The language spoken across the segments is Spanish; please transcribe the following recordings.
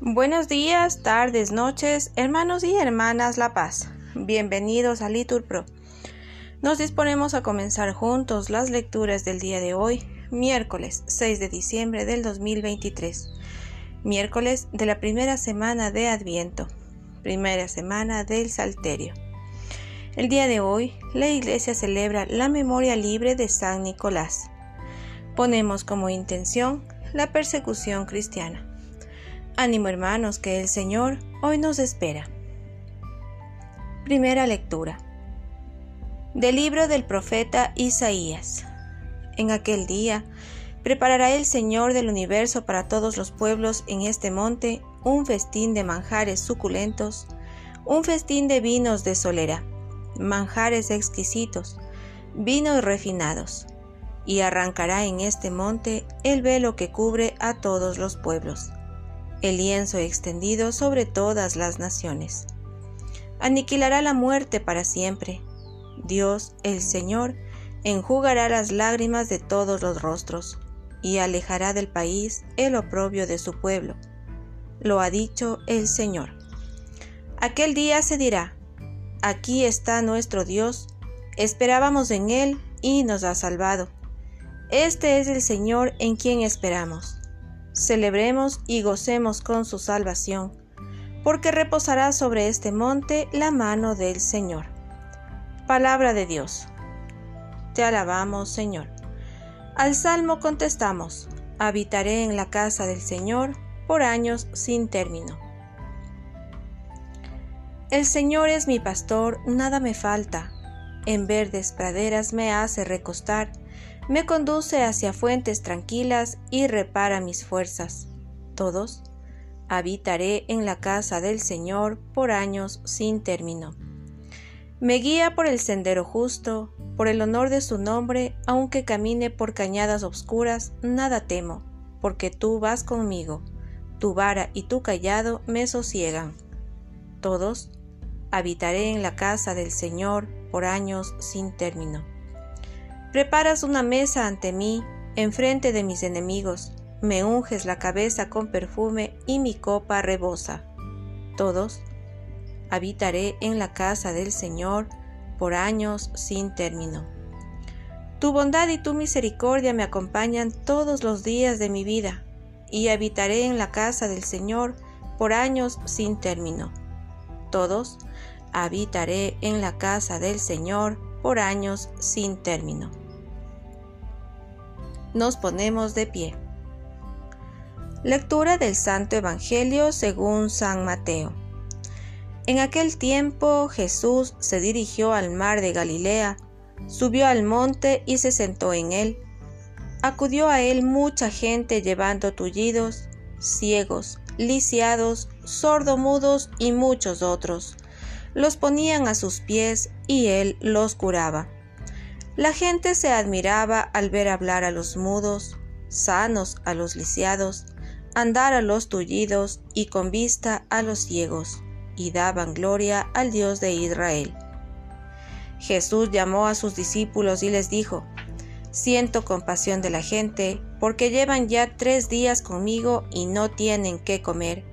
Buenos días, tardes, noches, hermanos y hermanas La Paz. Bienvenidos a Liturpro. Nos disponemos a comenzar juntos las lecturas del día de hoy, miércoles 6 de diciembre del 2023, miércoles de la primera semana de Adviento, primera semana del Salterio. El día de hoy, la Iglesia celebra la memoria libre de San Nicolás. Ponemos como intención la persecución cristiana. Ánimo hermanos, que el Señor hoy nos espera. Primera lectura. Del libro del profeta Isaías. En aquel día, preparará el Señor del universo para todos los pueblos en este monte un festín de manjares suculentos, un festín de vinos de solera, manjares exquisitos, vinos refinados, y arrancará en este monte el velo que cubre a todos los pueblos el lienzo extendido sobre todas las naciones. Aniquilará la muerte para siempre. Dios, el Señor, enjugará las lágrimas de todos los rostros, y alejará del país el oprobio de su pueblo. Lo ha dicho el Señor. Aquel día se dirá, aquí está nuestro Dios, esperábamos en Él y nos ha salvado. Este es el Señor en quien esperamos celebremos y gocemos con su salvación, porque reposará sobre este monte la mano del Señor. Palabra de Dios. Te alabamos, Señor. Al salmo contestamos, habitaré en la casa del Señor por años sin término. El Señor es mi pastor, nada me falta. En verdes praderas me hace recostar me conduce hacia fuentes tranquilas y repara mis fuerzas. Todos, habitaré en la casa del Señor por años sin término. Me guía por el sendero justo, por el honor de su nombre, aunque camine por cañadas obscuras, nada temo, porque tú vas conmigo, tu vara y tu callado me sosiegan. Todos, habitaré en la casa del Señor por años sin término. Preparas una mesa ante mí, enfrente de mis enemigos, me unges la cabeza con perfume y mi copa rebosa. Todos, habitaré en la casa del Señor por años sin término. Tu bondad y tu misericordia me acompañan todos los días de mi vida, y habitaré en la casa del Señor por años sin término. Todos, habitaré en la casa del Señor por años sin término. Nos ponemos de pie. Lectura del Santo Evangelio según San Mateo. En aquel tiempo Jesús se dirigió al mar de Galilea, subió al monte y se sentó en él. Acudió a él mucha gente llevando tullidos, ciegos, lisiados, sordomudos y muchos otros los ponían a sus pies y él los curaba. La gente se admiraba al ver hablar a los mudos, sanos a los lisiados, andar a los tullidos y con vista a los ciegos, y daban gloria al Dios de Israel. Jesús llamó a sus discípulos y les dijo, Siento compasión de la gente, porque llevan ya tres días conmigo y no tienen qué comer,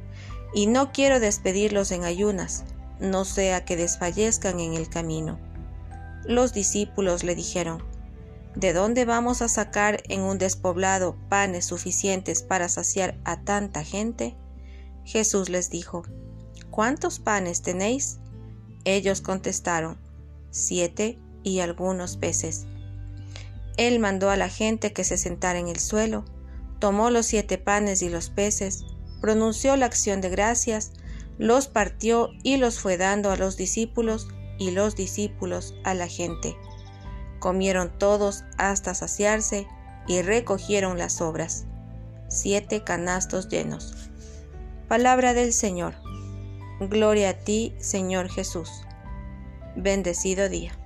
y no quiero despedirlos en ayunas no sea que desfallezcan en el camino. Los discípulos le dijeron, ¿De dónde vamos a sacar en un despoblado panes suficientes para saciar a tanta gente? Jesús les dijo, ¿Cuántos panes tenéis? Ellos contestaron, siete y algunos peces. Él mandó a la gente que se sentara en el suelo, tomó los siete panes y los peces, pronunció la acción de gracias, los partió y los fue dando a los discípulos y los discípulos a la gente. Comieron todos hasta saciarse y recogieron las sobras. Siete canastos llenos. Palabra del Señor. Gloria a ti, Señor Jesús. Bendecido día.